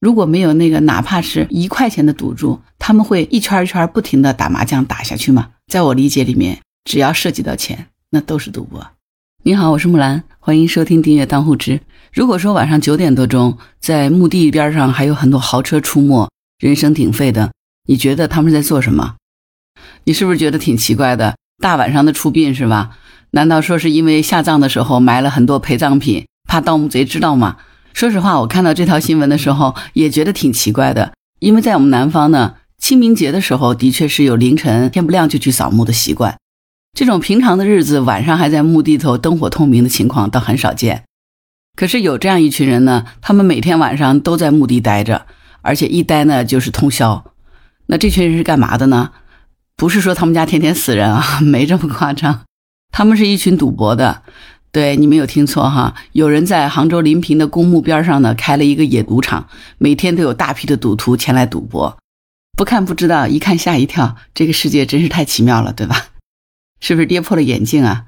如果没有那个哪怕是一块钱的赌注，他们会一圈一圈不停的打麻将打下去吗？在我理解里面，只要涉及到钱，那都是赌博。你好，我是木兰，欢迎收听订阅当户知。如果说晚上九点多钟，在墓地边上还有很多豪车出没，人声鼎沸的，你觉得他们在做什么？你是不是觉得挺奇怪的？大晚上的出殡是吧？难道说是因为下葬的时候埋了很多陪葬品，怕盗墓贼知道吗？说实话，我看到这条新闻的时候也觉得挺奇怪的，因为在我们南方呢，清明节的时候的确是有凌晨天不亮就去扫墓的习惯，这种平常的日子晚上还在墓地头灯火通明的情况倒很少见。可是有这样一群人呢，他们每天晚上都在墓地待着，而且一待呢就是通宵。那这群人是干嘛的呢？不是说他们家天天死人啊，没这么夸张。他们是一群赌博的。对你没有听错哈，有人在杭州临平的公墓边上呢开了一个野赌场，每天都有大批的赌徒前来赌博。不看不知道，一看吓一跳。这个世界真是太奇妙了，对吧？是不是跌破了眼镜啊？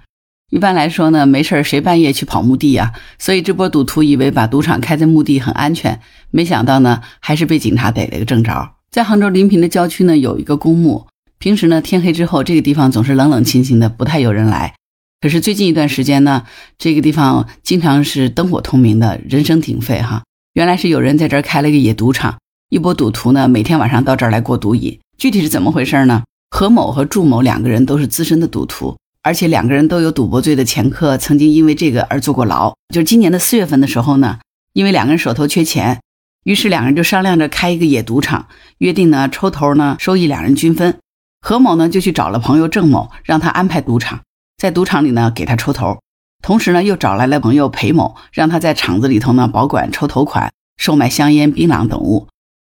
一般来说呢，没事谁半夜去跑墓地呀？所以这波赌徒以为把赌场开在墓地很安全，没想到呢，还是被警察逮了个正着。在杭州临平的郊区呢，有一个公墓，平时呢天黑之后，这个地方总是冷冷清清的，不太有人来。可是最近一段时间呢，这个地方经常是灯火通明的，人声鼎沸哈。原来是有人在这儿开了一个野赌场，一波赌徒呢，每天晚上到这儿来过赌瘾。具体是怎么回事呢？何某和祝某两个人都是资深的赌徒。而且两个人都有赌博罪的前科，曾经因为这个而坐过牢。就是今年的四月份的时候呢，因为两个人手头缺钱，于是两个人就商量着开一个野赌场，约定呢抽头呢收益两人均分。何某呢就去找了朋友郑某，让他安排赌场，在赌场里呢给他抽头，同时呢又找来了朋友裴某，让他在场子里头呢保管抽头款、售卖香烟、槟榔等物。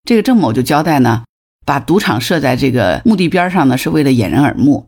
这个郑某就交代呢，把赌场设在这个墓地边上呢，是为了掩人耳目。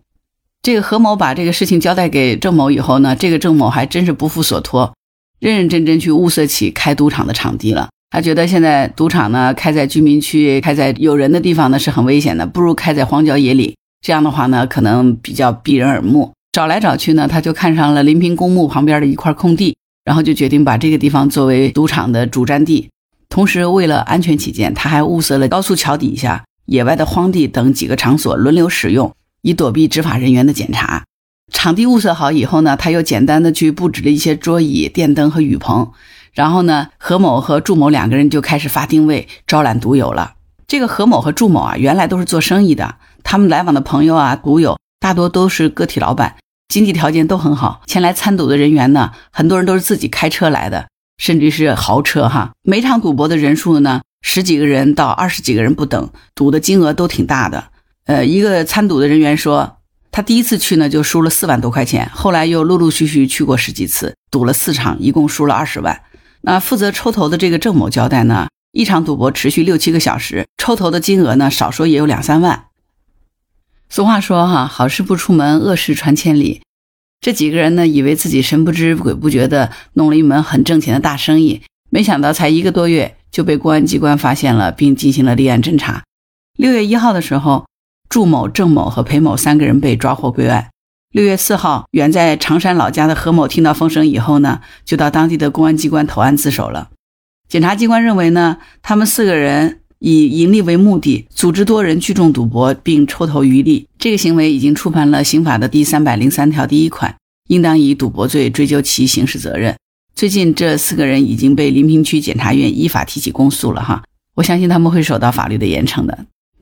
这个何某把这个事情交代给郑某以后呢，这个郑某还真是不负所托，认认真真去物色起开赌场的场地了。他觉得现在赌场呢开在居民区、开在有人的地方呢是很危险的，不如开在荒郊野岭。这样的话呢，可能比较避人耳目。找来找去呢，他就看上了临平公墓旁边的一块空地，然后就决定把这个地方作为赌场的主占地。同时，为了安全起见，他还物色了高速桥底下、野外的荒地等几个场所轮流使用。以躲避执法人员的检查，场地物色好以后呢，他又简单的去布置了一些桌椅、电灯和雨棚，然后呢，何某和祝某两个人就开始发定位，招揽赌友了。这个何某和祝某啊，原来都是做生意的，他们来往的朋友啊、赌友大多都是个体老板，经济条件都很好。前来参赌的人员呢，很多人都是自己开车来的，甚至是豪车哈。每场赌博的人数呢，十几个人到二十几个人不等，赌的金额都挺大的。呃，一个参赌的人员说，他第一次去呢就输了四万多块钱，后来又陆陆续续去过十几次，赌了四场，一共输了二十万。那负责抽头的这个郑某交代呢，一场赌博持续六七个小时，抽头的金额呢少说也有两三万。俗话说哈，好事不出门，恶事传千里。这几个人呢，以为自己神不知鬼不觉的弄了一门很挣钱的大生意，没想到才一个多月就被公安机关发现了，并进行了立案侦查。六月一号的时候。祝某、郑某和裴某三个人被抓获归案。六月四号，远在常山老家的何某听到风声以后呢，就到当地的公安机关投案自首了。检察机关认为呢，他们四个人以盈利为目的，组织多人聚众赌博并抽头渔利，这个行为已经触犯了刑法的第三百零三条第一款，应当以赌博罪追究其刑事责任。最近，这四个人已经被临平区检察院依法提起公诉了哈，我相信他们会受到法律的严惩的。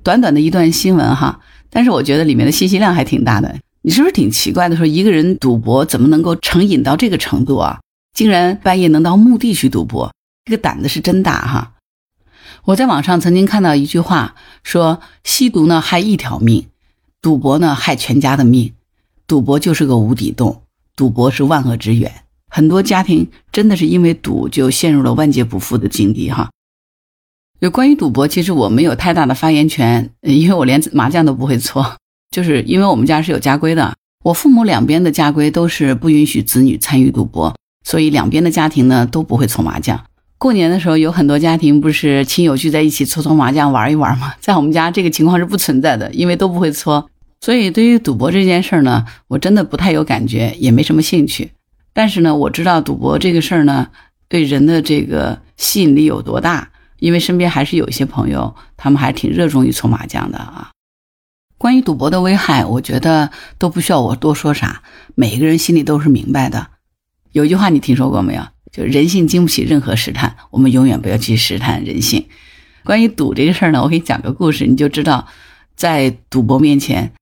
短短的一段新闻哈，但是我觉得里面的信息量还挺大的。你是不是挺奇怪的？说一个人赌博怎么能够成瘾到这个程度啊？竟然半夜能到墓地去赌博，这个胆子是真大哈！我在网上曾经看到一句话，说吸毒呢害一条命，赌博呢害全家的命。赌博就是个无底洞，赌博是万恶之源。很多家庭真的是因为赌就陷入了万劫不复的境地哈。就关于赌博，其实我没有太大的发言权，因为我连麻将都不会搓。就是因为我们家是有家规的，我父母两边的家规都是不允许子女参与赌博，所以两边的家庭呢都不会搓麻将。过年的时候，有很多家庭不是亲友聚在一起搓搓麻将玩一玩吗？在我们家这个情况是不存在的，因为都不会搓，所以对于赌博这件事儿呢，我真的不太有感觉，也没什么兴趣。但是呢，我知道赌博这个事儿呢，对人的这个吸引力有多大。因为身边还是有一些朋友，他们还挺热衷于搓麻将的啊。关于赌博的危害，我觉得都不需要我多说啥，每一个人心里都是明白的。有一句话你听说过没有？就人性经不起任何试探，我们永远不要去试探人性。关于赌这个事儿呢，我给你讲个故事，你就知道，在赌博面前，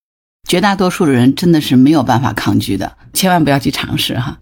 绝大多数的人真的是没有办法抗拒的，千万不要去尝试哈。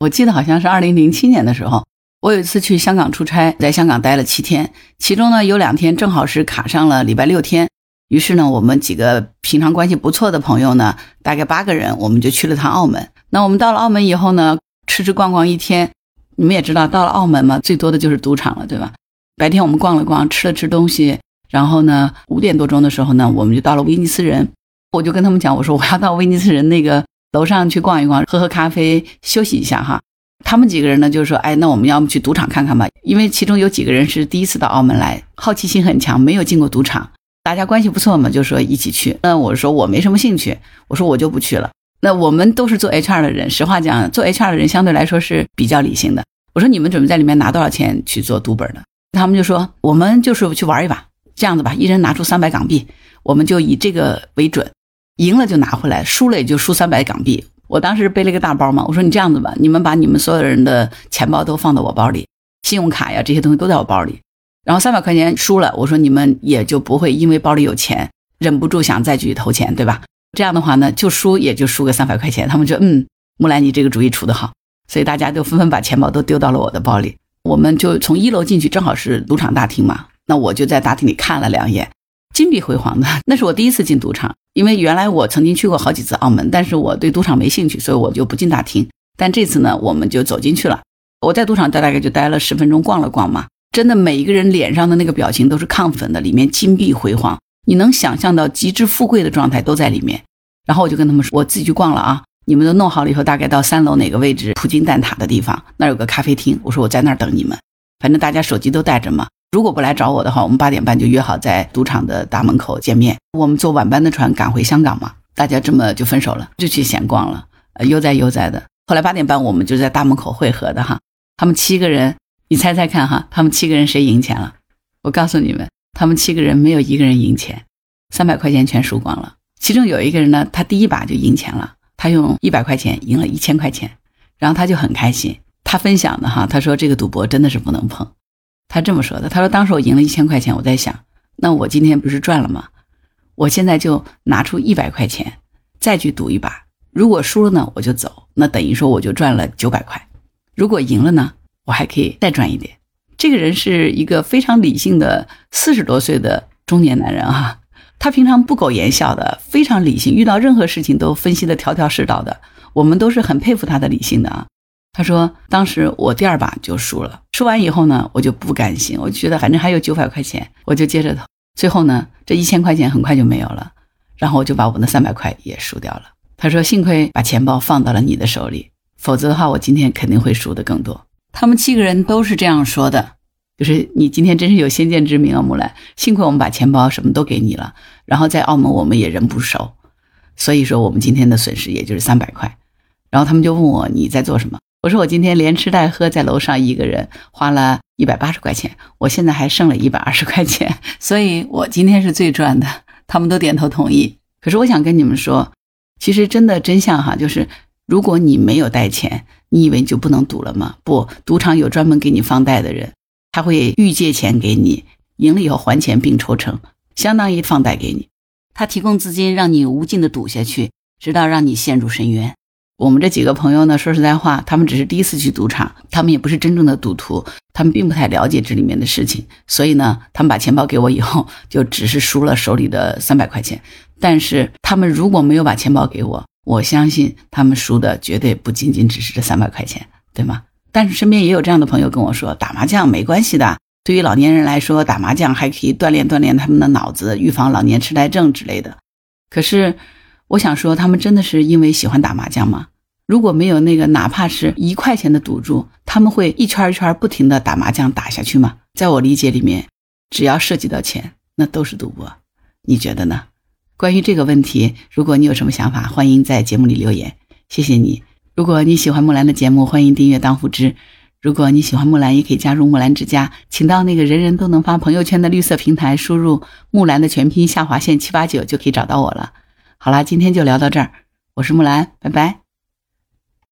我记得好像是二零零七年的时候，我有一次去香港出差，在香港待了七天，其中呢有两天正好是卡上了礼拜六天，于是呢我们几个平常关系不错的朋友呢，大概八个人，我们就去了趟澳门。那我们到了澳门以后呢，吃吃逛逛一天，你们也知道，到了澳门嘛，最多的就是赌场了，对吧？白天我们逛了逛，吃了吃东西，然后呢，五点多钟的时候呢，我们就到了威尼斯人。我就跟他们讲，我说我要到威尼斯人那个楼上去逛一逛，喝喝咖啡，休息一下哈。他们几个人呢，就说，哎，那我们要么去赌场看看吧？因为其中有几个人是第一次到澳门来，好奇心很强，没有进过赌场。大家关系不错嘛，就说一起去。那我说我没什么兴趣，我说我就不去了。那我们都是做 HR 的人，实话讲，做 HR 的人相对来说是比较理性的。我说你们准备在里面拿多少钱去做赌本的？他们就说我们就是去玩一把，这样子吧，一人拿出三百港币，我们就以这个为准，赢了就拿回来，输了也就输三百港币。我当时背了一个大包嘛，我说你这样子吧，你们把你们所有人的钱包都放到我包里，信用卡呀这些东西都在我包里，然后三百块钱输了，我说你们也就不会因为包里有钱忍不住想再去投钱，对吧？这样的话呢，就输也就输个三百块钱。他们就嗯，木兰你这个主意出得好，所以大家都纷纷把钱包都丢到了我的包里。我们就从一楼进去，正好是赌场大厅嘛。那我就在大厅里看了两眼，金碧辉煌的。那是我第一次进赌场，因为原来我曾经去过好几次澳门，但是我对赌场没兴趣，所以我就不进大厅。但这次呢，我们就走进去了。我在赌场大概就待了十分钟，逛了逛嘛。真的每一个人脸上的那个表情都是亢奋的，里面金碧辉煌，你能想象到极致富贵的状态都在里面。然后我就跟他们说，我自己去逛了啊。你们都弄好了以后，大概到三楼哪个位置？葡京蛋挞的地方，那有个咖啡厅。我说我在那儿等你们，反正大家手机都带着嘛。如果不来找我的话，我们八点半就约好在赌场的大门口见面。我们坐晚班的船赶回香港嘛，大家这么就分手了，就去闲逛了，悠哉悠哉的。后来八点半我们就在大门口汇合的哈。他们七个人，你猜猜看哈，他们七个人谁赢钱了？我告诉你们，他们七个人没有一个人赢钱，三百块钱全输光了。其中有一个人呢，他第一把就赢钱了。他用一百块钱赢了一千块钱，然后他就很开心。他分享的哈，他说这个赌博真的是不能碰。他这么说的，他说当时我赢了一千块钱，我在想，那我今天不是赚了吗？我现在就拿出一百块钱再去赌一把，如果输了呢，我就走，那等于说我就赚了九百块。如果赢了呢，我还可以再赚一点。这个人是一个非常理性的四十多岁的中年男人啊。他平常不苟言笑的，非常理性，遇到任何事情都分析的条条是道的。我们都是很佩服他的理性的啊。他说，当时我第二把就输了，输完以后呢，我就不甘心，我就觉得反正还有九百块钱，我就接着投。最后呢，这一千块钱很快就没有了，然后我就把我那三百块也输掉了。他说，幸亏把钱包放到了你的手里，否则的话，我今天肯定会输的更多。他们七个人都是这样说的。就是你今天真是有先见之明啊，木兰！幸亏我们把钱包什么都给你了，然后在澳门我们也人不熟，所以说我们今天的损失也就是三百块。然后他们就问我你在做什么？我说我今天连吃带喝在楼上一个人花了一百八十块钱，我现在还剩了一百二十块钱，所以我今天是最赚的。他们都点头同意。可是我想跟你们说，其实真的真相哈，就是如果你没有带钱，你以为你就不能赌了吗？不，赌场有专门给你放贷的人。他会预借钱给你，赢了以后还钱并抽成，相当于放贷给你。他提供资金让你无尽的赌下去，直到让你陷入深渊。我们这几个朋友呢，说实在话，他们只是第一次去赌场，他们也不是真正的赌徒，他们并不太了解这里面的事情。所以呢，他们把钱包给我以后，就只是输了手里的三百块钱。但是他们如果没有把钱包给我，我相信他们输的绝对不仅仅只是这三百块钱，对吗？但是身边也有这样的朋友跟我说，打麻将没关系的。对于老年人来说，打麻将还可以锻炼锻炼他们的脑子，预防老年痴呆症之类的。可是，我想说，他们真的是因为喜欢打麻将吗？如果没有那个哪怕是一块钱的赌注，他们会一圈一圈不停的打麻将打下去吗？在我理解里面，只要涉及到钱，那都是赌博。你觉得呢？关于这个问题，如果你有什么想法，欢迎在节目里留言。谢谢你。如果你喜欢木兰的节目，欢迎订阅当户知。如果你喜欢木兰，也可以加入木兰之家，请到那个人人都能发朋友圈的绿色平台，输入木兰的全拼下划线七八九就可以找到我了。好啦，今天就聊到这儿，我是木兰，拜拜。